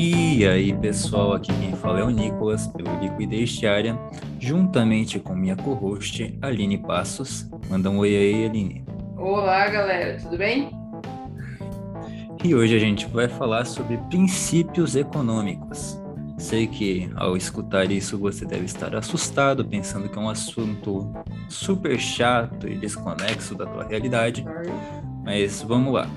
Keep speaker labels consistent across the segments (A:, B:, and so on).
A: E aí, pessoal, aqui quem fala é o Nicolas, pelo Liquidez Diária, juntamente com minha co-host, Aline Passos. Manda um oi aí, Aline.
B: Olá, galera, tudo bem?
A: E hoje a gente vai falar sobre princípios econômicos. Sei que ao escutar isso você deve estar assustado, pensando que é um assunto super chato e desconexo da tua realidade, mas vamos lá.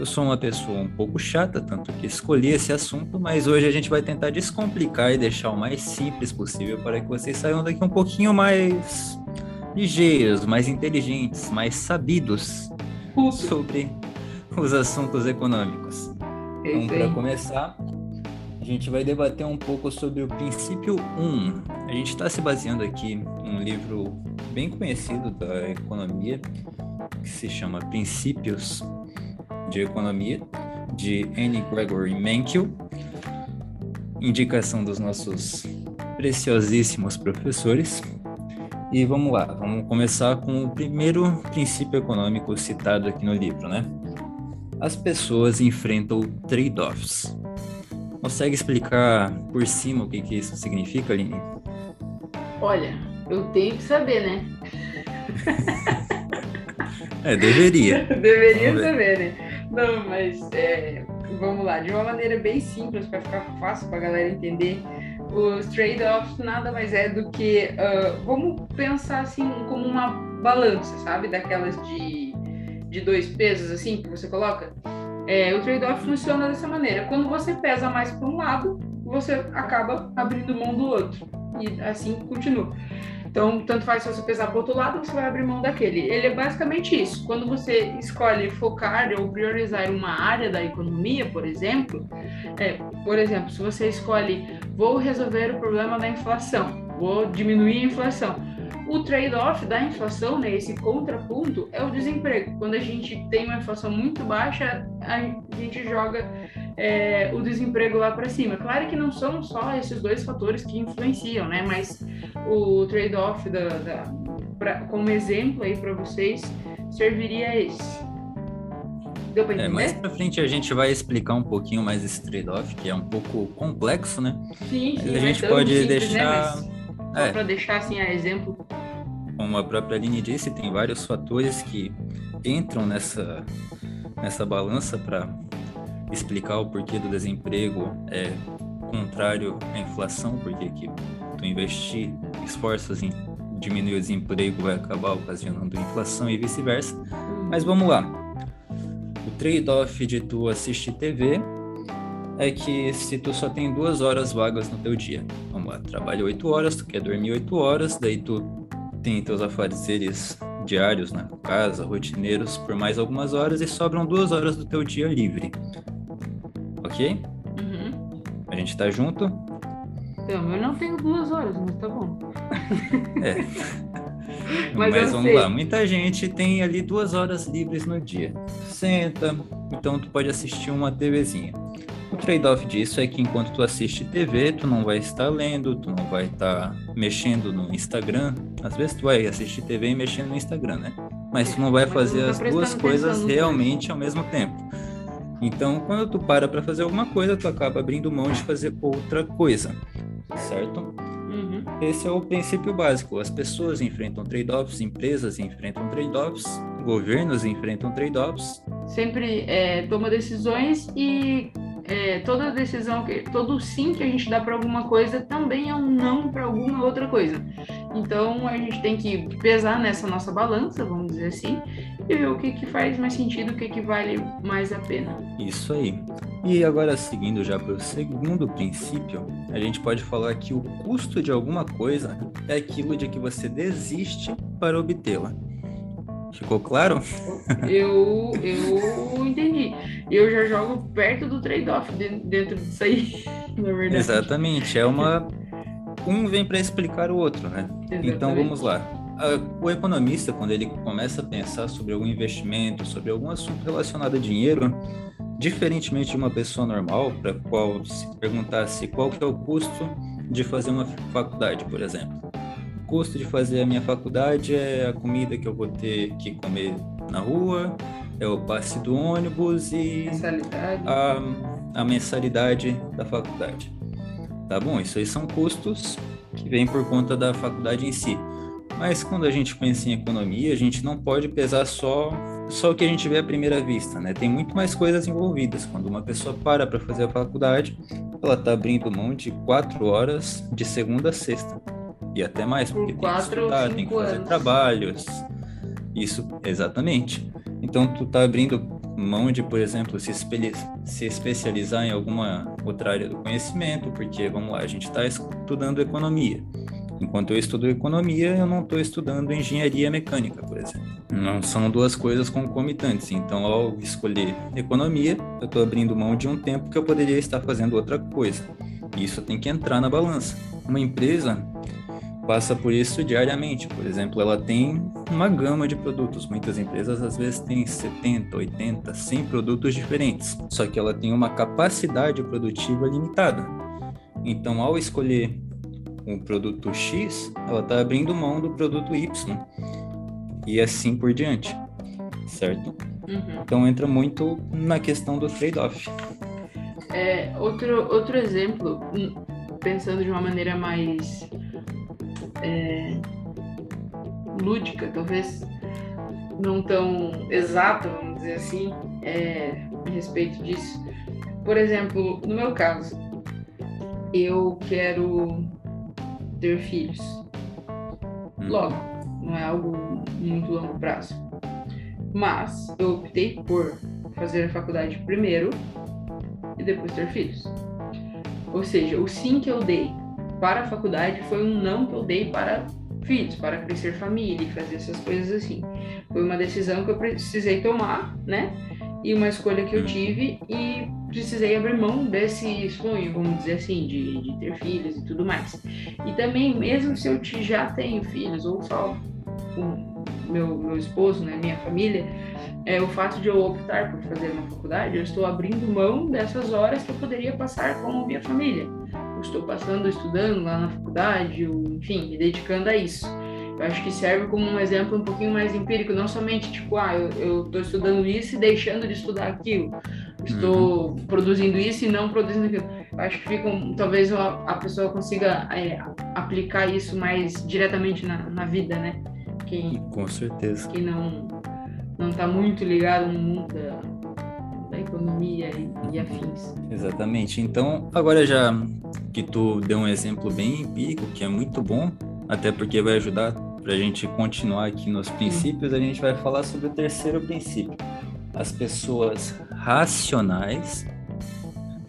A: Eu sou uma pessoa um pouco chata, tanto que escolhi esse assunto, mas hoje a gente vai tentar descomplicar e deixar o mais simples possível para que vocês saiam daqui um pouquinho mais ligeiros, mais inteligentes, mais sabidos sobre os assuntos econômicos. Então, para começar, a gente vai debater um pouco sobre o princípio 1. A gente está se baseando aqui num livro bem conhecido da economia, que se chama Princípios de Economia, de Anne Gregory Menkel, indicação dos nossos preciosíssimos professores. E vamos lá, vamos começar com o primeiro princípio econômico citado aqui no livro, né? As pessoas enfrentam trade-offs. Consegue explicar por cima o que, que isso significa, Aline?
B: Olha, eu tenho que saber, né?
A: é, deveria.
B: deveria saber, né? Não, mas é, vamos lá, de uma maneira bem simples para ficar fácil para a galera entender, os trade-offs nada mais é do que uh, vamos pensar assim como uma balança, sabe, daquelas de, de dois pesos assim que você coloca. É, o trade-off funciona dessa maneira. Quando você pesa mais para um lado, você acaba abrindo mão do outro e assim continua. Então, tanto faz se você pesar para o outro lado, você vai abrir mão daquele. Ele é basicamente isso. Quando você escolhe focar ou priorizar uma área da economia, por exemplo, é, por exemplo, se você escolhe vou resolver o problema da inflação, vou diminuir a inflação, o trade-off da inflação, né, esse contraponto, é o desemprego. Quando a gente tem uma inflação muito baixa, a gente joga é, o desemprego lá para cima. Claro que não são só esses dois fatores que influenciam, né? Mas o trade-off da, da pra, como exemplo aí para vocês serviria esse.
A: Deu para é, entender? É, mais para frente a gente vai explicar um pouquinho mais esse trade-off, que é um pouco complexo, né?
B: Sim, sim.
A: Mas a gente pode simples, né? deixar.
B: Né? Só é. para deixar assim a exemplo.
A: Como a própria Aline disse, tem vários fatores que entram nessa, nessa balança para explicar o porquê do desemprego é contrário à inflação, porque que tu investir esforços em diminuir o desemprego vai acabar ocasionando inflação e vice-versa. Mas vamos lá. O trade-off de tu assistir TV é que se tu só tem duas horas vagas no teu dia, vamos lá, trabalha oito horas, tu quer dormir oito horas, daí tu tem teus afazeres diários na casa, rotineiros, por mais algumas horas e sobram duas horas do teu dia livre ok? Uhum. A gente tá junto?
B: Então, eu não tenho duas horas, mas tá bom.
A: É. mas, mas vamos sei. lá, muita gente tem ali duas horas livres no dia. Senta, então tu pode assistir uma TVzinha. O trade-off disso é que enquanto tu assiste TV, tu não vai estar lendo, tu não vai estar mexendo no Instagram. Às vezes tu vai assistir TV e mexendo no Instagram, né? Mas tu não vai fazer tá as duas coisas realmente ao mesmo tempo. Então, quando tu para para fazer alguma coisa, tu acaba abrindo mão de fazer outra coisa, certo? Uhum. Esse é o princípio básico. As pessoas enfrentam trade-offs, empresas enfrentam trade-offs, governos enfrentam trade-offs.
B: Sempre é, toma decisões e é, toda decisão, que, todo sim que a gente dá para alguma coisa também é um não para alguma outra coisa. Então a gente tem que pesar nessa nossa balança, vamos dizer assim, e ver o que, que faz mais sentido, o que, que vale mais a pena.
A: Isso aí. E agora, seguindo já para o segundo princípio, a gente pode falar que o custo de alguma coisa é aquilo de que você desiste para obtê-la. Ficou claro?
B: Eu, eu entendi. Eu já jogo perto do trade-off dentro disso aí, na verdade.
A: Exatamente. É uma. Um vem para explicar o outro, né? Exatamente. Então vamos lá. O economista, quando ele começa a pensar sobre algum investimento, sobre algum assunto relacionado a dinheiro, diferentemente de uma pessoa normal, para qual se perguntasse qual que é o custo de fazer uma faculdade, por exemplo custo de fazer a minha faculdade é a comida que eu vou ter que comer na rua, é o passe do ônibus e
B: Mensalidade.
A: a, a mensalidade da faculdade. Tá bom? Isso aí são custos que vêm por conta da faculdade em si. Mas quando a gente pensa em economia, a gente não pode pesar só só o que a gente vê à primeira vista, né? Tem muito mais coisas envolvidas. Quando uma pessoa para para fazer a faculdade, ela está abrindo mão de quatro horas de segunda a sexta e até mais, porque
B: Por
A: tem que
B: quatro
A: estudar, tem que fazer
B: anos.
A: trabalhos. Isso, exatamente. Então, tu tá abrindo mão de, por exemplo, se, espelhe- se especializar em alguma outra área do conhecimento, porque, vamos lá, a gente está estudando economia. Enquanto eu estudo economia, eu não estou estudando engenharia mecânica, por exemplo. Não são duas coisas concomitantes. Então, ao escolher economia, eu estou abrindo mão de um tempo que eu poderia estar fazendo outra coisa. Isso tem que entrar na balança. Uma empresa passa por isso diariamente. Por exemplo, ela tem uma gama de produtos. Muitas empresas às vezes têm 70, 80, 100 produtos diferentes. Só que ela tem uma capacidade produtiva limitada. Então, ao escolher um produto X, ela está abrindo mão do produto Y. E assim por diante. Certo?
B: Uhum.
A: Então entra muito na questão do trade-off.
B: É, outro, outro exemplo, hum, pensando de uma maneira mais é, lúdica, talvez não tão exata, vamos dizer assim, é, a respeito disso. Por exemplo, no meu caso, eu quero ter filhos.
A: Hum.
B: Logo, não é algo muito longo prazo. Mas eu optei por fazer a faculdade primeiro e depois ter filhos. Ou seja, o sim que eu dei para a faculdade foi um não que eu dei para filhos, para crescer família e fazer essas coisas assim. Foi uma decisão que eu precisei tomar, né? E uma escolha que eu tive e precisei abrir mão desse sonho, vamos dizer assim, de, de ter filhos e tudo mais. E também, mesmo se eu te- já tenho filhos, ou só o meu, meu esposo, né, minha família, é o fato de eu optar por fazer uma faculdade, eu estou abrindo mão dessas horas que eu poderia passar com a minha família. Eu estou passando, estudando lá na faculdade, enfim, me dedicando a isso. Eu acho que serve como um exemplo um pouquinho mais empírico, não somente tipo, ah, eu estou estudando isso e deixando de estudar aquilo. Estou produzindo isso e não produzindo aquilo. Eu acho que fica, um- talvez a, a pessoa consiga é, aplicar isso mais diretamente na, na vida, né? Quem,
A: Com certeza.
B: quem não não está muito ligado no mundo da, da economia e, e afins.
A: Exatamente. Então, agora já que tu deu um exemplo bem empírico, que é muito bom, até porque vai ajudar para a gente continuar aqui nos princípios, a gente vai falar sobre o terceiro princípio. As pessoas racionais,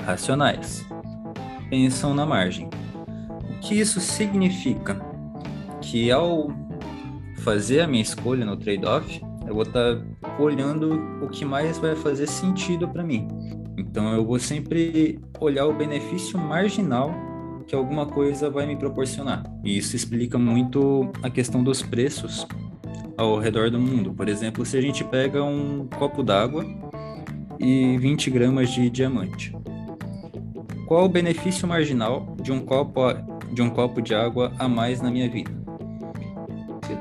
A: racionais, pensam na margem. O que isso significa? Que ao fazer a minha escolha no trade-off, eu vou estar olhando o que mais vai fazer sentido para mim. Então eu vou sempre olhar o benefício marginal que alguma coisa vai me proporcionar. E isso explica muito a questão dos preços ao redor do mundo. Por exemplo, se a gente pega um copo d'água e 20 gramas de diamante. Qual o benefício marginal de um copo de um copo de água a mais na minha vida?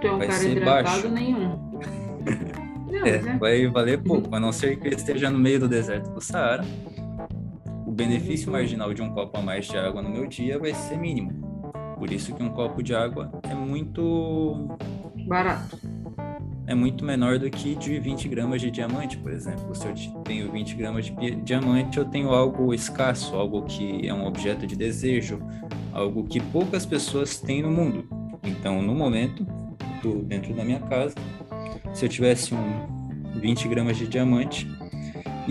B: Tu é um
A: Vai
B: cara
A: ser
B: hidratado,
A: baixo.
B: nenhum. Não,
A: É,
B: mas é.
A: vai valer pouco, a não ser que eu esteja no meio do deserto do Saara. O benefício marginal de um copo a mais de água no meu dia vai ser mínimo. Por isso que um copo de água é muito
B: Barato.
A: é muito menor do que de 20 gramas de diamante, por exemplo. Se eu te- tenho 20 gramas de diamante, eu tenho algo escasso, algo que é um objeto de desejo, algo que poucas pessoas têm no mundo. Então, no momento, dentro da minha casa, se eu tivesse um 20 gramas de diamante,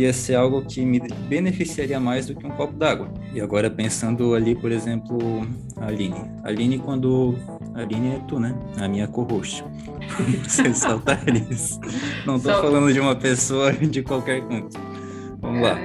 A: ia ser algo que me beneficiaria mais do que um copo d'água. E agora pensando ali, por exemplo, a Aline. A Aline, quando. A Aline é tu, né? A minha co-host. Você saltar isso. Não tô
B: Só-
A: falando de uma pessoa de qualquer canto. Vamos lá.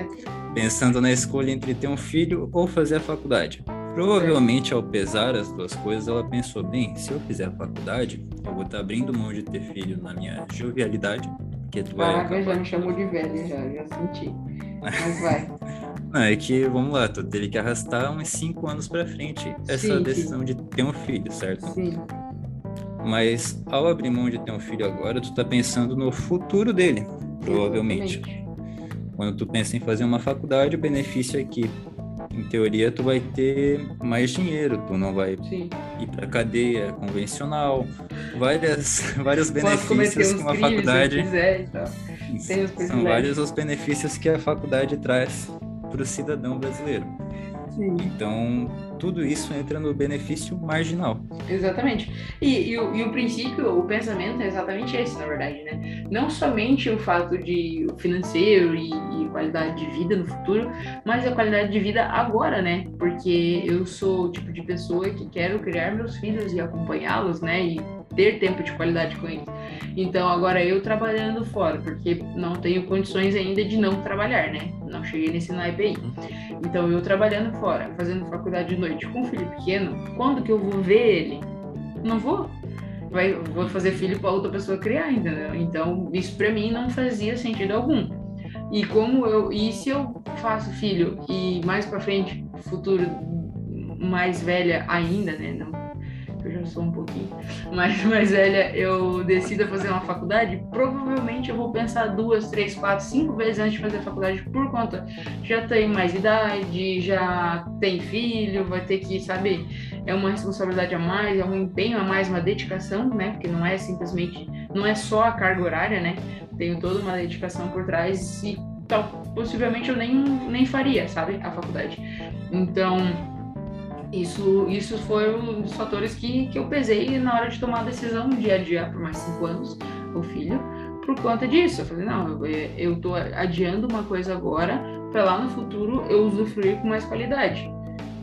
A: Pensando na escolha entre ter um filho ou fazer a faculdade. Provavelmente, ao pesar as duas coisas, ela pensou: bem, se eu fizer a faculdade, eu vou estar abrindo mão de ter filho na minha jovialidade, porque tu vai
B: Caraca, já me chamou de velha, já, já senti. Mas vai.
A: Não, é que, vamos lá, tu teve que arrastar uns 5 anos pra frente essa
B: Sim, sim.
A: decisão de ter um filho, certo?
B: Sim.
A: Mas ao abrir mão de ter um filho agora, tu tá pensando no futuro dele. provavelmente. Exatamente. Quando tu pensa em fazer uma faculdade, o benefício é que, em teoria, tu vai ter mais dinheiro, tu não vai Sim. ir para cadeia convencional, várias, vários benefícios que uma faculdade.
B: Quiser, então.
A: São vários os benefícios que a faculdade traz para o cidadão brasileiro. Sim. Então, tudo isso entra no benefício marginal.
B: Exatamente. E, e, o, e, o, princípio, o pensamento é exatamente esse, na verdade, né? Não somente o fato de financeiro e, e qualidade de vida no futuro, mas a qualidade de vida agora, né? Porque eu sou o tipo de pessoa que quero criar meus filhos e acompanhá-los, né? E ter tempo de qualidade com eles. Então, agora eu trabalhando fora, porque não tenho condições ainda de não trabalhar, né? Não cheguei nesse naipe aí. Então, eu trabalhando fora, fazendo faculdade de noite com um filho pequeno, quando que eu vou ver ele? Não vou. Vai, vou fazer filho para outra pessoa criar, entendeu? Então, isso para mim não fazia sentido algum. E como eu, e se eu faço filho e mais para frente, futuro mais velha ainda, né? Não eu já sou um pouquinho mais, mais velha, eu decida fazer uma faculdade, provavelmente eu vou pensar duas, três, quatro, cinco vezes antes de fazer a faculdade por conta. Já tem mais idade, já tem filho, vai ter que, saber é uma responsabilidade a mais, é um empenho a mais, uma dedicação, né? Porque não é simplesmente, não é só a carga horária, né? Tenho toda uma dedicação por trás e tal, possivelmente eu nem, nem faria, sabe? A faculdade. Então, isso, isso foi um dos fatores que, que eu pesei na hora de tomar a decisão de adiar por mais cinco anos o filho, por conta disso. Eu falei, não, eu, eu tô adiando uma coisa agora para lá no futuro eu usufruir com mais qualidade.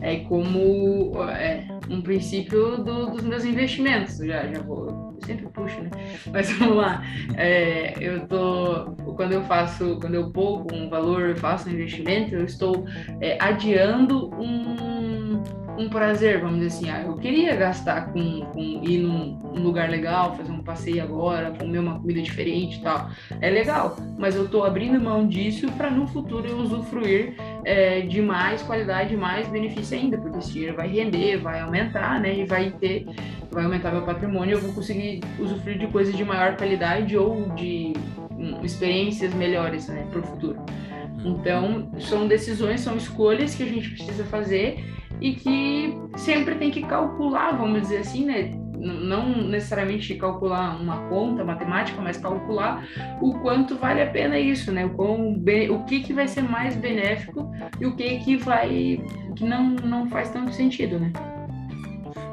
B: É como é, um princípio do, dos meus investimentos. Já, já vou, sempre puxo, né? Mas vamos lá. É, eu tô, quando eu faço, quando eu pouco um valor, eu faço um investimento, eu estou é, adiando um um prazer, vamos dizer assim, ah, eu queria gastar com, com ir num, num, lugar legal, fazer um passeio agora, comer uma comida diferente e tal. É legal, mas eu estou abrindo mão disso para no futuro eu usufruir é, de mais qualidade, mais benefício ainda, porque esse dinheiro vai render, vai aumentar, né? E vai ter, vai aumentar meu patrimônio, eu vou conseguir usufruir de coisas de maior qualidade ou de um, experiências melhores, né, para o futuro. Uhum. Então, são decisões, são escolhas que a gente precisa fazer e que sempre tem que calcular, vamos dizer assim, né? Não necessariamente calcular uma conta matemática, mas calcular o quanto vale a pena isso, né? O, quão, o que, que vai ser mais benéfico e o que, que vai que não, não faz tanto sentido, né?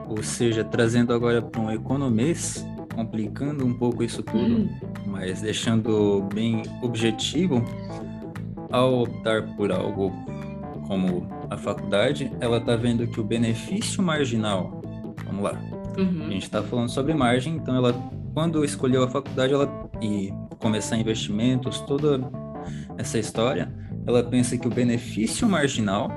A: Ou seja, trazendo agora para um economês, complicando um pouco isso tudo, hum. mas deixando bem objetivo, ao optar por algo como a faculdade, ela está vendo que o benefício marginal, vamos lá, uhum. a gente está falando sobre margem, então ela, quando escolheu a faculdade, ela e começar investimentos, toda essa história, ela pensa que o benefício marginal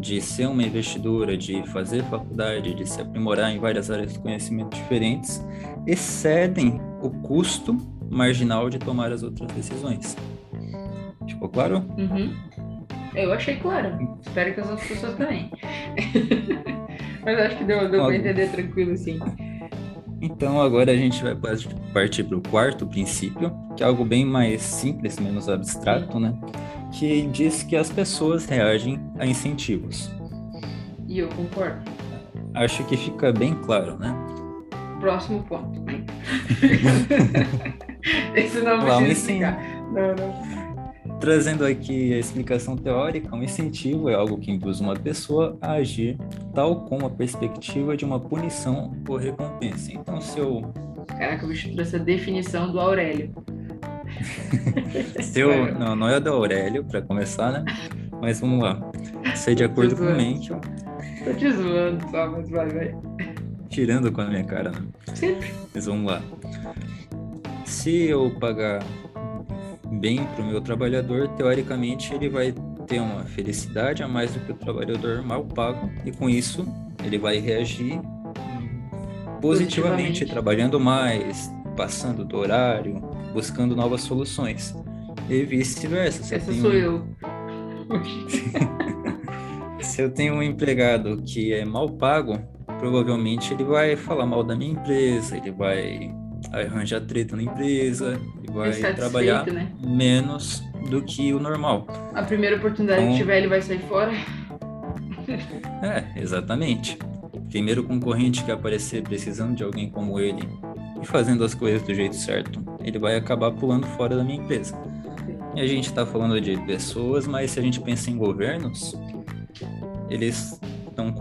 A: de ser uma investidora, de fazer faculdade, de se aprimorar em várias áreas de conhecimento diferentes, excedem o custo marginal de tomar as outras decisões. Ficou claro?
B: Uhum. Eu achei claro. Espero que as outras pessoas também. Mas acho que deu, deu para entender tranquilo, sim.
A: Então agora a gente vai partir para o quarto princípio, que é algo bem mais simples, menos abstrato, né? Que diz que as pessoas reagem a incentivos.
B: E eu concordo.
A: Acho que fica bem claro, né?
B: Próximo ponto. Esse não
A: Vamos explicar. Não, não. Trazendo aqui a explicação teórica, um incentivo é algo que induz uma pessoa a agir tal como a perspectiva de uma punição ou recompensa. Então, se eu.
B: Caraca, o bicho trouxe a definição do Aurélio.
A: se eu... Não, não é do Aurélio, para começar, né? Mas vamos lá. Sei de acordo com o Mencken.
B: Tô te zoando só, mas vai, vai.
A: Tirando com a minha cara, né?
B: Sempre.
A: Mas vamos lá. Se eu pagar bem para o meu trabalhador, teoricamente ele vai ter uma felicidade a mais do que o trabalhador mal pago e com isso ele vai reagir positivamente, positivamente. trabalhando mais, passando do horário, buscando novas soluções e vice-versa.
B: Essa sou um... eu.
A: se eu tenho um empregado que é mal pago, provavelmente ele vai falar mal da minha empresa, ele vai arranjar treta na empresa, e vai trabalhar né? menos do que o normal.
B: A primeira oportunidade então, que tiver, ele vai sair fora.
A: É, exatamente. Primeiro concorrente que aparecer precisando de alguém como ele e fazendo as coisas do jeito certo, ele vai acabar pulando fora da minha empresa. E a gente está falando de pessoas, mas se a gente pensa em governos, eles estão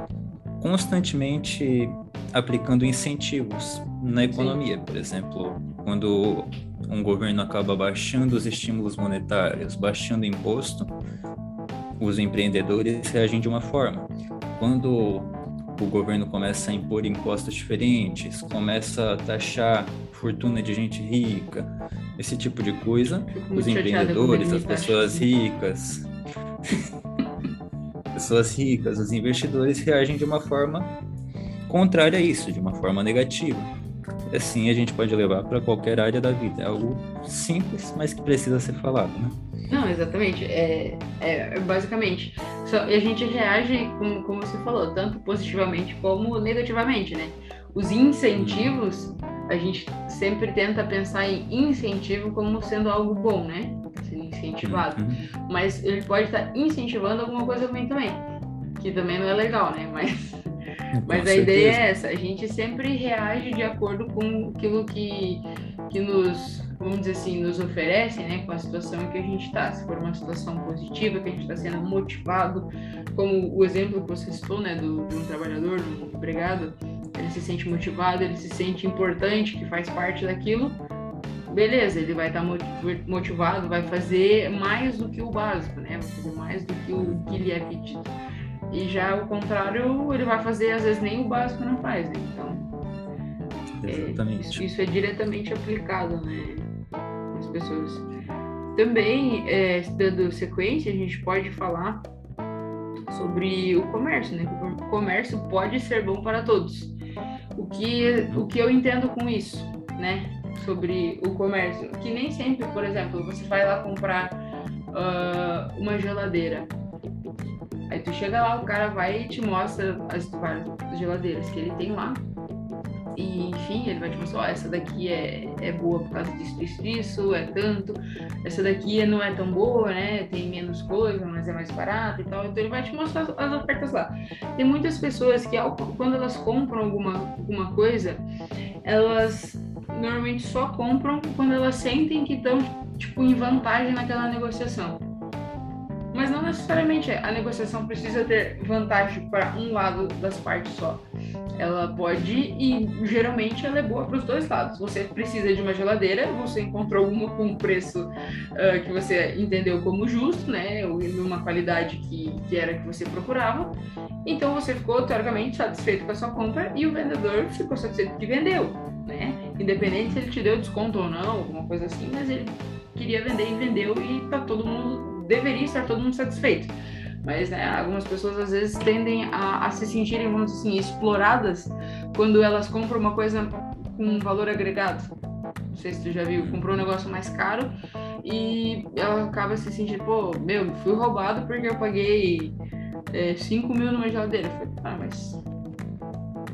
A: constantemente aplicando incentivos na economia. Sim. Por exemplo, quando um governo acaba baixando os estímulos monetários, baixando o imposto, os empreendedores reagem de uma forma. Quando o governo começa a impor impostos diferentes, começa a taxar fortuna de gente rica, esse tipo de coisa, os empreendedores, as pessoas ricas, pessoas ricas, os investidores reagem de uma forma contrária a isso, de uma forma negativa. Assim a gente pode levar para qualquer área da vida. É algo simples, mas que precisa ser falado, né?
B: Não, exatamente. É, é basicamente. E a gente reage, como, como você falou, tanto positivamente como negativamente, né? Os incentivos, a gente sempre tenta pensar em incentivo como sendo algo bom, né? Sendo incentivado. Uhum. Mas ele pode estar incentivando alguma coisa ruim também. Que também não é legal, né? Mas, mas a ideia é essa. A gente sempre reage de acordo com aquilo que, que nos vamos dizer assim, nos oferece, né, com a situação em que a gente está. Se for uma situação positiva, que a gente está sendo motivado, como o exemplo que você citou, né, do, de um trabalhador, de um empregado, ele se sente motivado, ele se sente importante, que faz parte daquilo, beleza, ele vai estar tá motivado, vai fazer mais do que o básico, né, vai fazer mais do que o que lhe é pedido. E já o contrário, ele vai fazer, às vezes, nem o básico não faz, né? Então,
A: Exatamente.
B: É, isso, isso, é diretamente aplicado, né? As pessoas. Também, é, dando sequência, a gente pode falar sobre o comércio, né? O comércio pode ser bom para todos. O que, o que eu entendo com isso, né? Sobre o comércio, que nem sempre, por exemplo, você vai lá comprar uh, uma geladeira. Aí tu chega lá, o cara vai e te mostra as várias geladeiras que ele tem lá e enfim, ele vai te mostrar, ó, essa daqui é, é boa por causa disso, disso, disso, é tanto, essa daqui não é tão boa, né, tem menos coisa, mas é mais barata e tal, então ele vai te mostrar as ofertas lá. Tem muitas pessoas que, quando elas compram alguma, alguma coisa, elas normalmente só compram quando elas sentem que estão, tipo, em vantagem naquela negociação. Mas não necessariamente a negociação precisa ter vantagem para um lado das partes só. Ela pode e geralmente ela é boa para os dois lados. Você precisa de uma geladeira, você encontrou uma com um preço uh, que você entendeu como justo, né? Ou numa qualidade que, que era que você procurava. Então você ficou teoricamente satisfeito com a sua compra e o vendedor ficou satisfeito que vendeu, né? Independente se ele te deu desconto ou não, alguma coisa assim, mas ele queria vender e vendeu e tá todo mundo deveria estar todo mundo satisfeito. Mas né, algumas pessoas às vezes tendem a, a se sentirem, vamos assim, exploradas quando elas compram uma coisa com um valor agregado. Não sei se tu já viu, comprou um negócio mais caro e ela acaba se sentindo, pô, meu, fui roubado porque eu paguei é, 5 mil numa geladeira. falei, ah, mas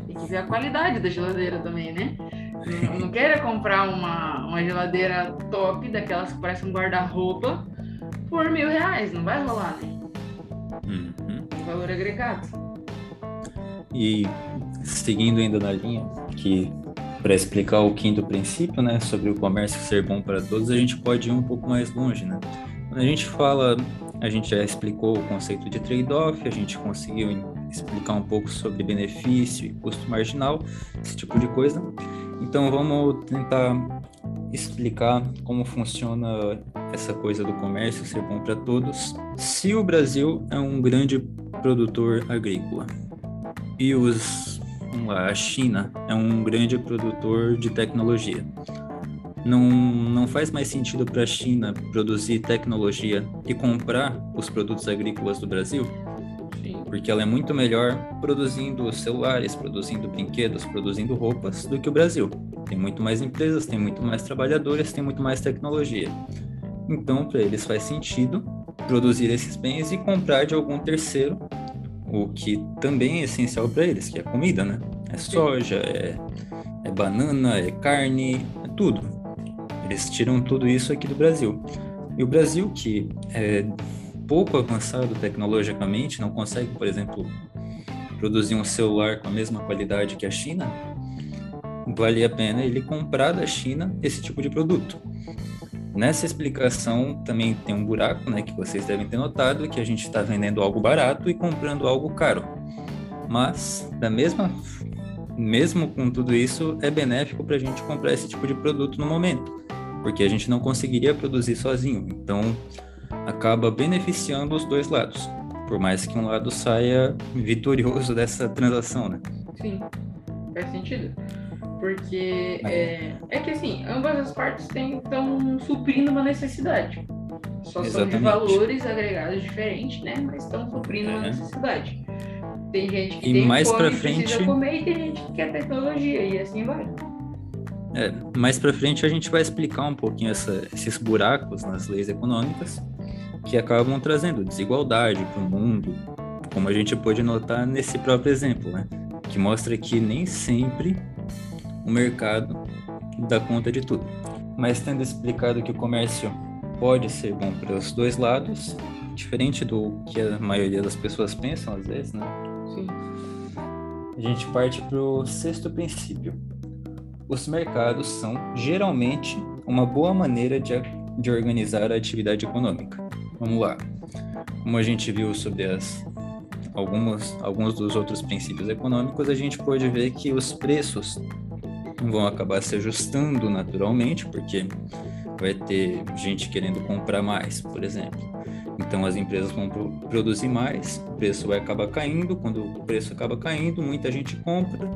B: tem que ver a qualidade da geladeira também, né? Não, não queira comprar uma, uma geladeira top, daquelas que parecem um guarda-roupa, por mil reais, não vai rolar, né? Uhum. Valor agregado.
A: E seguindo ainda na linha, que para explicar o quinto princípio, né, sobre o comércio ser bom para todos, a gente pode ir um pouco mais longe, né? Quando a gente fala, a gente já explicou o conceito de trade-off, a gente conseguiu explicar um pouco sobre benefício e custo marginal, esse tipo de coisa. Então vamos tentar explicar como funciona essa coisa do comércio ser bom para todos. Se o Brasil é um grande produtor agrícola e os, lá, a China é um grande produtor de tecnologia, não, não faz mais sentido para a China produzir tecnologia e comprar os produtos agrícolas do Brasil? porque ela é muito melhor produzindo celulares, produzindo brinquedos, produzindo roupas do que o Brasil. Tem muito mais empresas, tem muito mais trabalhadores, tem muito mais tecnologia. Então, para eles faz sentido produzir esses bens e comprar de algum terceiro, o que também é essencial para eles, que é comida, né? É soja, é, é banana, é carne, é tudo. Eles tiram tudo isso aqui do Brasil. E o Brasil, que é pouco avançado tecnologicamente, não consegue, por exemplo, produzir um celular com a mesma qualidade que a China, vale a pena ele comprar da China esse tipo de produto. Nessa explicação também tem um buraco, né, que vocês devem ter notado, que a gente está vendendo algo barato e comprando algo caro. Mas, da mesma, mesmo com tudo isso, é benéfico para a gente comprar esse tipo de produto no momento, porque a gente não conseguiria produzir sozinho. Então, acaba beneficiando os dois lados, por mais que um lado saia vitorioso dessa transação, né?
B: Sim, faz sentido. Porque é, é que assim, ambas as partes estão suprindo uma necessidade. Só Exatamente. são de valores agregados diferentes, né? Mas estão suprindo é. uma necessidade. Tem gente que
A: e
B: tem
A: mais
B: fome
A: frente... precisa
B: comer e tem gente que quer tecnologia e assim vai.
A: É, mais para frente a gente vai explicar um pouquinho essa, esses buracos nas leis econômicas que acabam trazendo desigualdade para o mundo, como a gente pode notar nesse próprio exemplo, né? que mostra que nem sempre o mercado dá conta de tudo. Mas tendo explicado que o comércio pode ser bom para os dois lados, diferente do que a maioria das pessoas pensam às vezes, né?
B: Sim.
A: A gente parte para o sexto princípio. Os mercados são geralmente uma boa maneira de, de organizar a atividade econômica. Vamos lá. Como a gente viu sobre as algumas, alguns dos outros princípios econômicos, a gente pode ver que os preços vão acabar se ajustando naturalmente, porque vai ter gente querendo comprar mais, por exemplo. Então as empresas vão produzir mais, o preço vai acabar caindo, quando o preço acaba caindo, muita gente compra,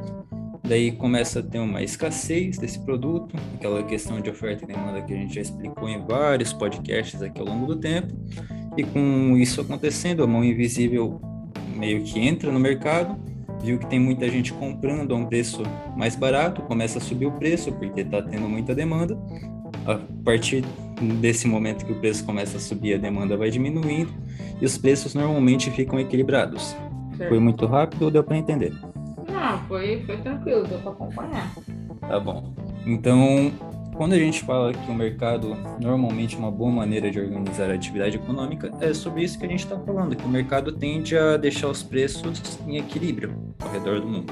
A: daí começa a ter uma escassez desse produto, aquela questão de oferta e demanda que a gente já explicou em vários podcasts aqui ao longo do tempo, e com isso acontecendo, a mão invisível meio que entra no mercado viu que tem muita gente comprando a um preço mais barato, começa a subir o preço porque está tendo muita demanda. A partir desse momento que o preço começa a subir, a demanda vai diminuindo e os preços normalmente ficam equilibrados. Certo. Foi muito rápido ou deu para entender?
B: Não, foi, foi tranquilo, deu para acompanhar.
A: Tá bom. Então, quando a gente fala que o mercado normalmente é uma boa maneira de organizar a atividade econômica, é sobre isso que a gente está falando, que o mercado tende a deixar os preços em equilíbrio ao redor do mundo.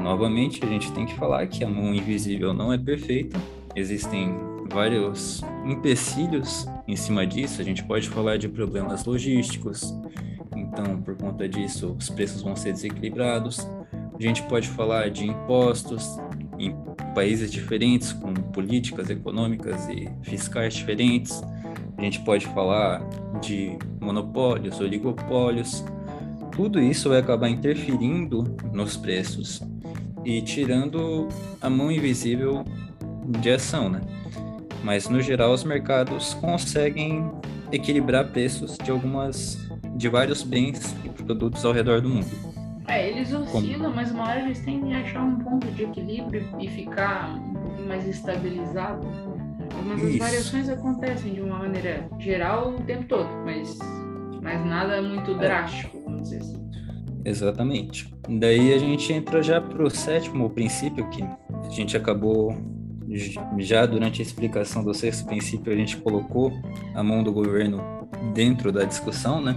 A: Novamente, a gente tem que falar que a mão invisível não é perfeita, existem vários empecilhos em cima disso, a gente pode falar de problemas logísticos, então por conta disso os preços vão ser desequilibrados, a gente pode falar de impostos, em países diferentes, com políticas econômicas e fiscais diferentes. A gente pode falar de monopólios, oligopólios. Tudo isso vai acabar interferindo nos preços e tirando a mão invisível de ação, né? Mas no geral os mercados conseguem equilibrar preços de algumas de vários bens e produtos ao redor do mundo.
B: É, eles oscilam, Como? mas uma hora eles tendem a achar um ponto de equilíbrio e ficar um pouquinho mais estabilizado. Mas as variações acontecem de uma maneira geral o tempo todo, mas, mas nada muito é. drástico, vamos dizer assim.
A: Exatamente. Daí a gente entra já para o sétimo princípio, que a gente acabou já durante a explicação do sexto princípio, a gente colocou a mão do governo dentro da discussão, né?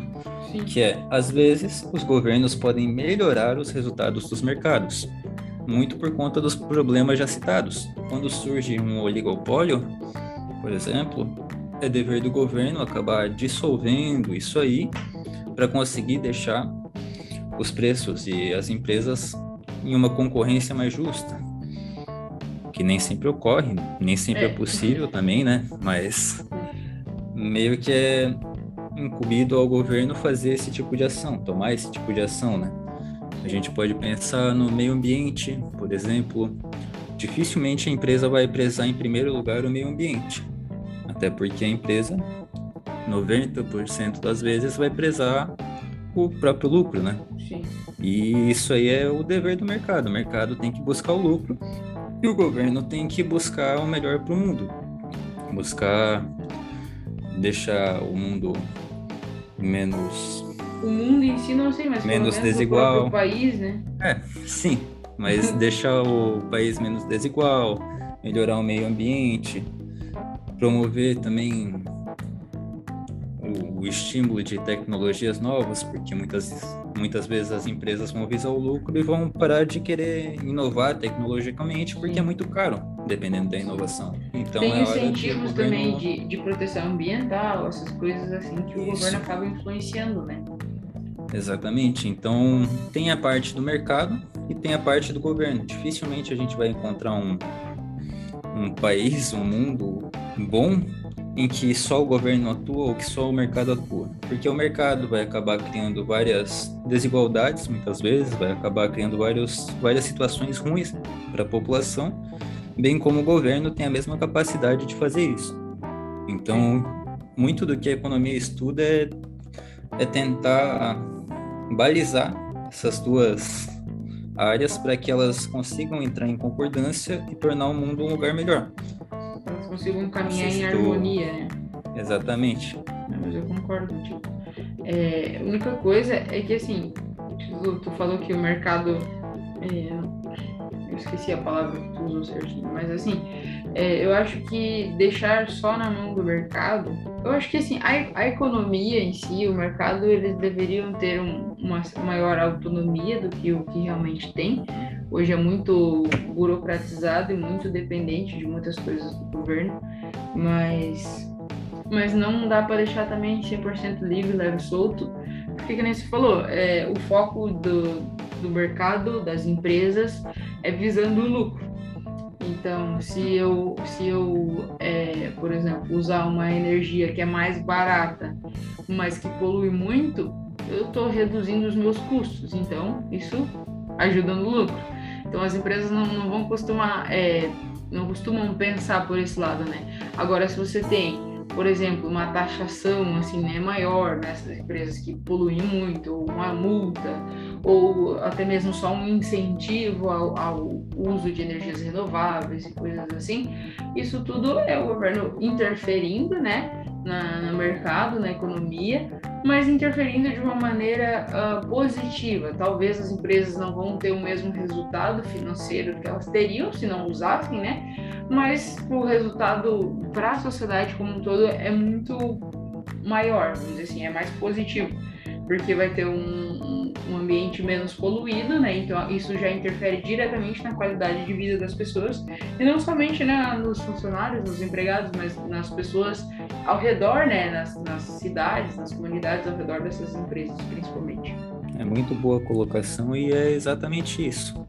A: Sim. Que é, às vezes, os governos podem melhorar os resultados dos mercados, muito por conta dos problemas já citados. Quando surge um oligopólio, por exemplo, é dever do governo acabar dissolvendo isso aí para conseguir deixar os preços e as empresas em uma concorrência mais justa. Que nem sempre ocorre, nem sempre é, é possível também, né? Mas meio que é incumbido ao governo fazer esse tipo de ação, tomar esse tipo de ação, né? A gente pode pensar no meio ambiente, por exemplo. Dificilmente a empresa vai prezar em primeiro lugar o meio ambiente, até porque a empresa, 90% das vezes, vai prezar o próprio lucro, né?
B: Sim.
A: E isso aí é o dever do mercado. O mercado tem que buscar o lucro e o governo tem que buscar o melhor para o mundo, buscar deixar o mundo menos.
B: O mundo em si não sei, mas
A: menos desigual.
B: O país, né?
A: É, sim, mas deixar o país menos desigual, melhorar o meio ambiente, promover também o, o, estímulo de tecnologias novas, porque muitas, muitas vezes as empresas vão visar o lucro e vão parar de querer inovar tecnologicamente, porque é muito caro, dependendo da inovação.
B: Então, Tem é incentivos governo... também de, de proteção ambiental, essas coisas assim que o Isso. governo acaba influenciando, né?
A: Exatamente. Então, tem a parte do mercado e tem a parte do governo. Dificilmente a gente vai encontrar um, um país, um mundo bom em que só o governo atua ou que só o mercado atua. Porque o mercado vai acabar criando várias desigualdades, muitas vezes, vai acabar criando vários, várias situações ruins para a população, bem como o governo tem a mesma capacidade de fazer isso. Então, muito do que a economia estuda é, é tentar balizar essas duas áreas para que elas consigam entrar em concordância e tornar o mundo um lugar melhor.
B: Elas consigam caminhar em harmonia, né?
A: Exatamente.
B: mas eu concordo contigo. É, a única coisa é que, assim, tu, tu falou que o mercado. É, esqueci a palavra que tu usou certinho, mas assim, é, eu acho que deixar só na mão do mercado, eu acho que assim, a, a economia em si, o mercado, eles deveriam ter um, uma maior autonomia do que o que realmente tem. Hoje é muito burocratizado e muito dependente de muitas coisas do governo, mas, mas não dá para deixar também 100% livre, leve solto, porque, como você falou, é, o foco do, do mercado, das empresas, é visando o lucro. Então, se eu, se eu é, por exemplo, usar uma energia que é mais barata, mas que polui muito, eu estou reduzindo os meus custos. Então, isso ajuda no lucro. Então, as empresas não, não vão costumar, é, não costumam pensar por esse lado, né? Agora, se você tem por exemplo, uma taxação assim, né, maior nessas empresas que poluem muito, ou uma multa, ou até mesmo só um incentivo ao, ao uso de energias renováveis e coisas assim, isso tudo é o governo interferindo né, na, no mercado, na economia, mas interferindo de uma maneira uh, positiva. Talvez as empresas não vão ter o mesmo resultado financeiro que elas teriam se não usassem, né? Mas o resultado para a sociedade como um todo é muito maior, vamos dizer assim, é mais positivo porque vai ter um, um, ambiente menos poluído, né? Então isso já interfere diretamente na qualidade de vida das pessoas e não somente né, nos funcionários, nos empregados, mas nas pessoas ao redor, né? Nas, nas cidades, nas comunidades ao redor dessas empresas, principalmente.
A: É muito boa colocação e é exatamente isso.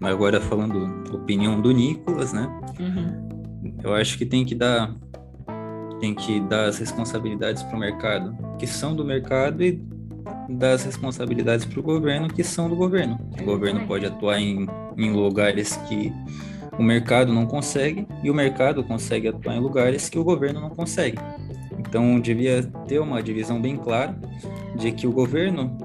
A: Agora falando opinião do Nicolas, né? Uhum. Eu acho que tem que dar tem que dar as responsabilidades para o mercado, que são do mercado e das responsabilidades para o governo que são do governo. O governo pode atuar em, em lugares que o mercado não consegue e o mercado consegue atuar em lugares que o governo não consegue. Então devia ter uma divisão bem clara de que o governo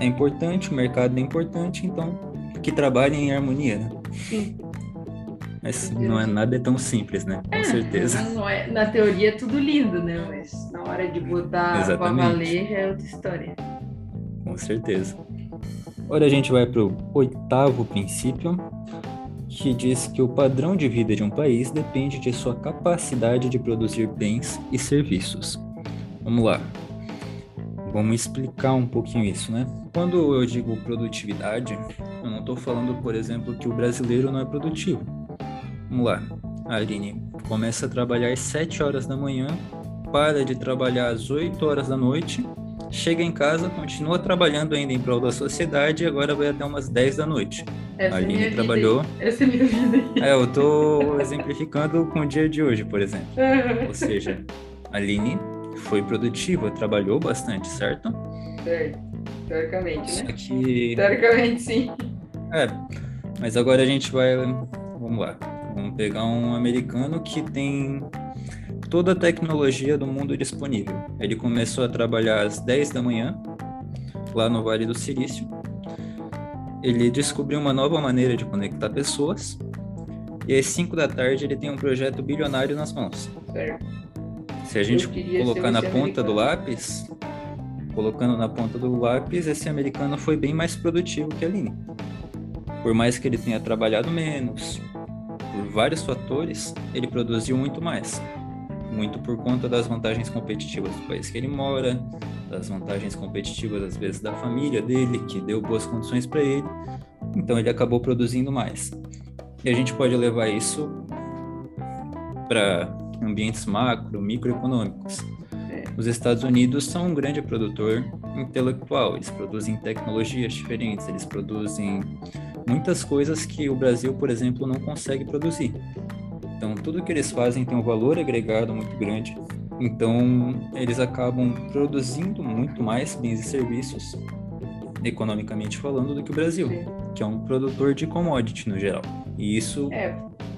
A: é importante, o mercado é importante, então que trabalhem em harmonia. Né? Sim. Mas não é nada tão simples, né? Com é, certeza.
B: Não é, na teoria é tudo lindo, né? Mas na hora de botar para valer já é outra história.
A: Com certeza. Agora a gente vai para o oitavo princípio, que diz que o padrão de vida de um país depende de sua capacidade de produzir bens e serviços. Vamos lá. Vamos explicar um pouquinho isso, né? Quando eu digo produtividade, eu não estou falando, por exemplo, que o brasileiro não é produtivo. Vamos lá. A Aline começa a trabalhar às 7 horas da manhã, para de trabalhar às 8 horas da noite, chega em casa, continua trabalhando ainda em prol da sociedade e agora vai até umas 10 da noite.
B: Essa
A: a
B: é Aline é trabalhou. Essa é minha vida.
A: É, eu tô exemplificando com o dia de hoje, por exemplo. Ou seja, a Aline foi produtiva, trabalhou bastante, certo?
B: Certo. Teoricamente,
A: Só
B: né?
A: que.
B: Teoricamente, sim.
A: É, mas agora a gente vai. Vamos lá. Vamos pegar um americano que tem toda a tecnologia do mundo disponível. Ele começou a trabalhar às 10 da manhã, lá no Vale do Silício. Ele descobriu uma nova maneira de conectar pessoas. E às 5 da tarde ele tem um projeto bilionário nas mãos.
B: Certo.
A: Se a gente colocar na ponta do lápis, colocando na ponta do lápis, esse americano foi bem mais produtivo que a Aline. Por mais que ele tenha trabalhado menos, por vários fatores, ele produziu muito mais. Muito por conta das vantagens competitivas do país que ele mora, das vantagens competitivas às vezes da família dele, que deu boas condições para ele. Então ele acabou produzindo mais. E a gente pode levar isso para ambientes macro, microeconômicos. É. Os Estados Unidos são um grande produtor intelectual, eles produzem tecnologias diferentes, eles produzem muitas coisas que o Brasil, por exemplo, não consegue produzir. Então, tudo que eles fazem tem um valor agregado muito grande. Então, eles acabam produzindo muito mais bens e serviços, economicamente falando, do que o Brasil, que é um produtor de commodity no geral. E isso, é.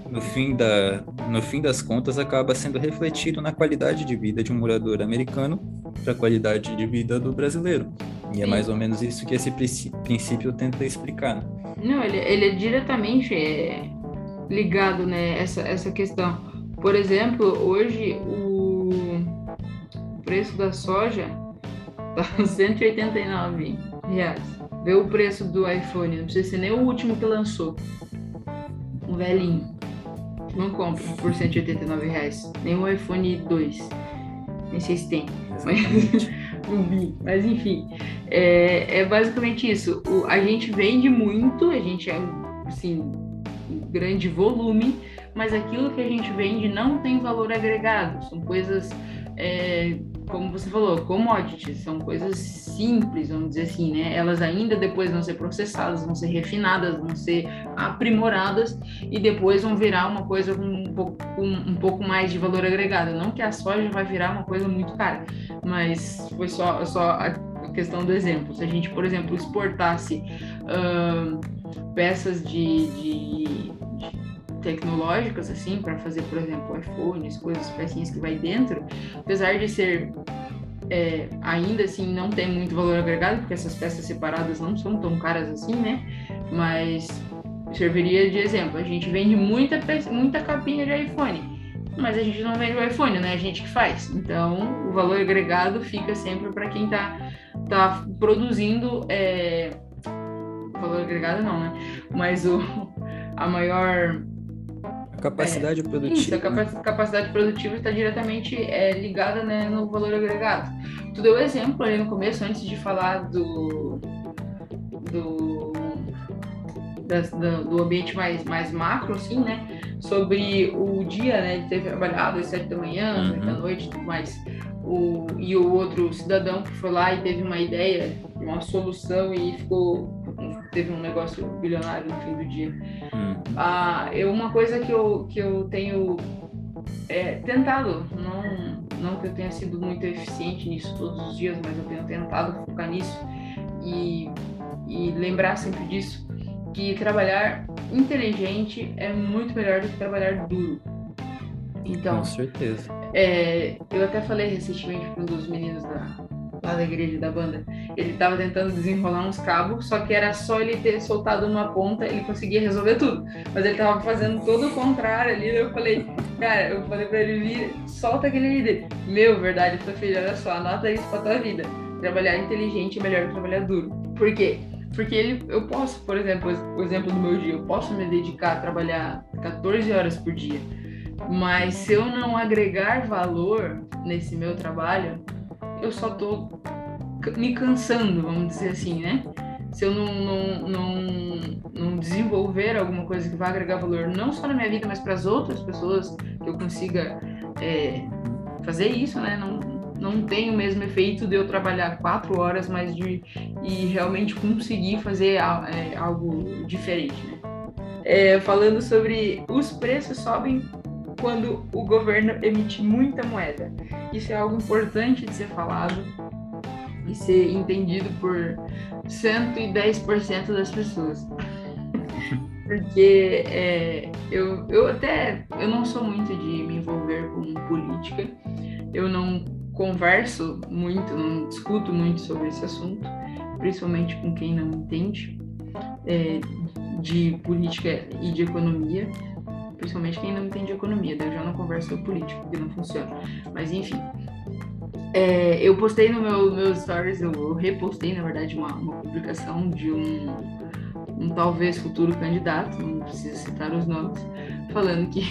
A: no, fim da, no fim das contas, acaba sendo refletido na qualidade de vida de um morador americano para a qualidade de vida do brasileiro. E é mais ou menos isso que esse princípio tenta explicar. Né?
B: Não, ele, ele é diretamente é, ligado, né, essa, essa questão. Por exemplo, hoje o preço da soja tá 189 reais. Vê o preço do iPhone, não precisa ser nem o último que lançou. Um velhinho. Não compra por 189 reais. Nem o iPhone 2. Nem sei se tem. Mas, mas enfim, é, é basicamente isso. O, a gente vende muito, a gente é assim, grande volume, mas aquilo que a gente vende não tem valor agregado. São coisas, é, como você falou, commodities, são coisas simples, vamos dizer assim, né? Elas ainda depois vão ser processadas, vão ser refinadas, vão ser aprimoradas e depois vão virar uma coisa com um pouco, com um pouco mais de valor agregado. Não que a soja vai virar uma coisa muito cara, mas foi só, só a questão do exemplo. Se a gente, por exemplo, exportasse peças de, de, de, tecnológicas assim para fazer, por exemplo, iPhones, coisas, pecinhas que vai dentro, apesar de ser é, ainda assim não tem muito valor agregado, porque essas peças separadas não são tão caras assim, né? Mas serviria de exemplo. A gente vende muita, muita capinha de iPhone mas a gente não vende o iPhone, né? A gente que faz. Então, o valor agregado fica sempre para quem está tá produzindo. É... Valor agregado não, né? Mas o, a maior.
A: A capacidade é, produtiva.
B: Isso, a capa capacidade produtiva está diretamente é, ligada né, no valor agregado. Tu deu exemplo ali no começo, antes de falar do. do do, do ambiente mais, mais macro, assim, né? Sobre o dia, né? De ter trabalhado às sete da manhã, uhum. da noite e tudo mais. O, e o outro cidadão que foi lá e teve uma ideia, uma solução e ficou teve um negócio bilionário no fim do dia. Uhum. Ah, eu, uma coisa que eu, que eu tenho é, tentado, não, não que eu tenha sido muito eficiente nisso todos os dias, mas eu tenho tentado focar nisso e, e lembrar sempre disso, que trabalhar inteligente é muito melhor do que trabalhar duro. Então,
A: com certeza.
B: É, eu até falei recentemente para um dos meninos da, lá da igreja da banda. Ele estava tentando desenrolar uns cabos, só que era só ele ter soltado uma ponta, ele conseguia resolver tudo. Mas ele estava fazendo todo o contrário ali. Eu falei, cara, eu falei para ele vir, solta aquele líder. Meu, verdade, tua filha, olha só, anota isso para tua vida. Trabalhar inteligente é melhor que trabalhar duro. Por quê? Porque ele, eu posso, por exemplo, o exemplo do meu dia, eu posso me dedicar a trabalhar 14 horas por dia, mas se eu não agregar valor nesse meu trabalho, eu só tô me cansando, vamos dizer assim, né? Se eu não, não, não, não desenvolver alguma coisa que vai agregar valor, não só na minha vida, mas para as outras pessoas, que eu consiga é, fazer isso, né? Não, não tem o mesmo efeito de eu trabalhar quatro horas, mas de e realmente conseguir fazer é, algo diferente. Né? É, falando sobre os preços sobem quando o governo emite muita moeda. Isso é algo importante de ser falado e ser entendido por 110% das pessoas. Porque é, eu, eu até eu não sou muito de me envolver com política. Eu não converso muito, não discuto muito sobre esse assunto, principalmente com quem não entende é, de política e de economia, principalmente quem não entende economia, daí eu já não converso sobre política, porque não funciona. Mas enfim, é, eu postei no meu meus stories, eu repostei na verdade uma, uma publicação de um, um talvez futuro candidato, não precisa citar os nomes, falando que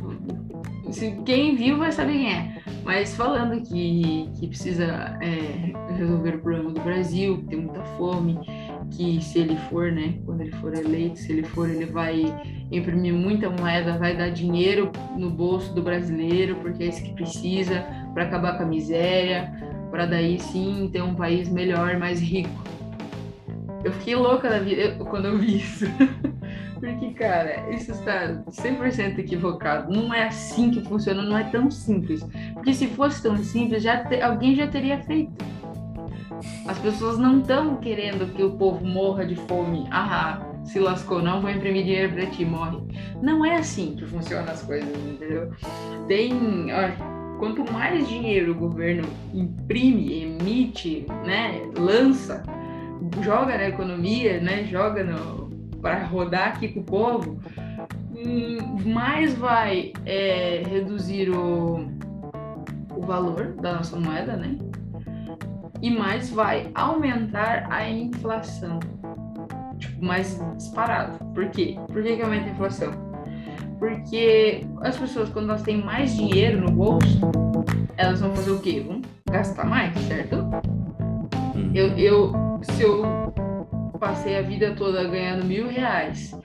B: se quem viu vai saber quem é. Mas falando que, que precisa é, resolver o problema do Brasil, que tem muita fome, que se ele for, né, quando ele for eleito, se ele for, ele vai imprimir muita moeda, vai dar dinheiro no bolso do brasileiro, porque é isso que precisa para acabar com a miséria, para daí sim ter um país melhor, mais rico. Eu fiquei louca na vida quando eu vi isso. Porque, cara, isso está 100% equivocado. Não é assim que funciona, não é tão simples. Porque se fosse tão simples, já te... alguém já teria feito. As pessoas não estão querendo que o povo morra de fome. Ah, se lascou, não vou imprimir dinheiro para ti, morre. Não é assim que funcionam as coisas, entendeu? Tem, quanto mais dinheiro o governo imprime, emite, né, lança, joga na economia, né, joga para rodar aqui com o povo, hum, mais vai é, reduzir o, o valor da nossa moeda, né? E mais vai aumentar a inflação. Tipo, mais disparado. Por quê? Por que, que aumenta a inflação? Porque as pessoas, quando elas têm mais dinheiro no bolso, elas vão fazer o quê? Vão gastar mais, certo? Hum. Eu, eu, se eu passei a vida toda ganhando mil reais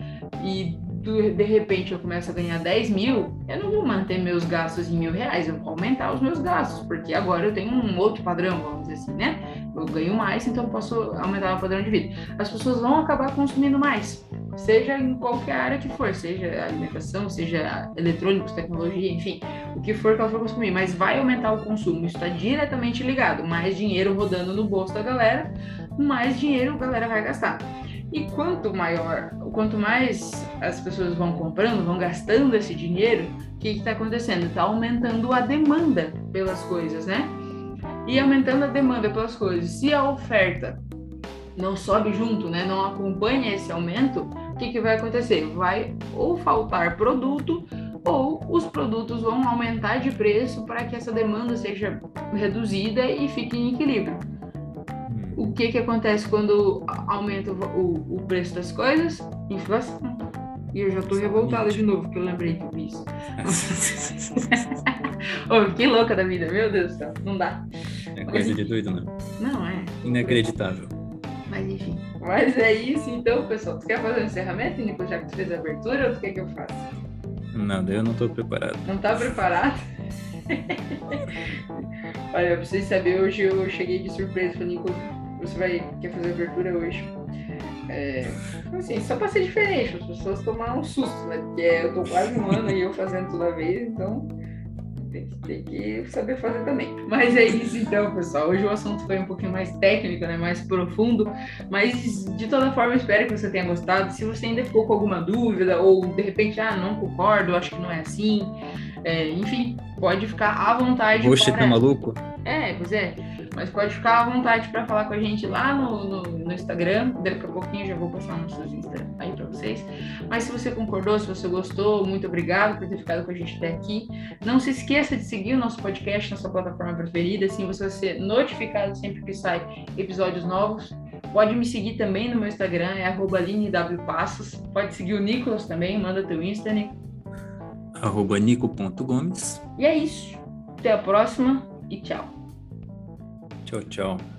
B: e de repente eu começo a ganhar 10 mil, eu não vou manter meus gastos em mil reais, eu vou aumentar os meus gastos, porque agora eu tenho um outro padrão, vamos dizer assim, né? Eu ganho mais, então eu posso aumentar o padrão de vida. As pessoas vão acabar consumindo mais, seja em qualquer área que for, seja alimentação, seja eletrônicos, tecnologia, enfim, o que for que ela for consumir, mas vai aumentar o consumo, isso está diretamente ligado. Mais dinheiro rodando no bolso da galera, mais dinheiro a galera vai gastar. E quanto maior, quanto mais as pessoas vão comprando, vão gastando esse dinheiro, o que está acontecendo? Está aumentando a demanda pelas coisas, né? E aumentando a demanda pelas coisas. Se a oferta não sobe junto, né, não acompanha esse aumento, o que, que vai acontecer? Vai ou faltar produto ou os produtos vão aumentar de preço para que essa demanda seja reduzida e fique em equilíbrio o que, que acontece quando aumenta o, o preço das coisas? Inflação. E eu já tô revoltada de novo, porque eu lembrei que eu vi isso. oh, fiquei louca da vida, meu Deus do céu, não dá.
A: É coisa de doido, né?
B: Não, é.
A: Inacreditável.
B: Mas enfim. Mas é isso então, pessoal. Tu quer fazer o um encerramento, Nico, já que tu fez a abertura, ou tu quer que eu faça?
A: Nada, eu não tô preparado.
B: Não tá preparado? Olha, pra vocês saberem, hoje eu cheguei de surpresa pro Nico você vai quer fazer abertura hoje. É, assim, só para ser diferente, as pessoas tomaram um susto, né? Porque eu tô quase um ano e eu fazendo toda vez, então tem que, tem que saber fazer também. Mas é isso então, pessoal. Hoje o assunto foi um pouquinho mais técnico, né? Mais profundo, mas de toda forma espero que você tenha gostado. Se você ainda ficou com alguma dúvida ou de repente, ah, não concordo, acho que não é assim, é, enfim, pode ficar à vontade.
A: Poxa, para... tá maluco?
B: É, pois é. Mas pode ficar à vontade para falar com a gente lá no, no, no, Instagram. Daqui a pouquinho já vou passar nossos Insta aí para vocês. Mas se você concordou, se você gostou, muito obrigado por ter ficado com a gente até aqui. Não se esqueça de seguir o nosso podcast na sua plataforma preferida, assim você vai ser notificado sempre que sai episódios novos. Pode me seguir também no meu Instagram, é linewpassos. Pode seguir o Nicolas também, manda teu Insta, Nico.
A: Arroba nico.gomes.
B: E é isso. Até a próxima e tchau.
A: Tchau, tchau.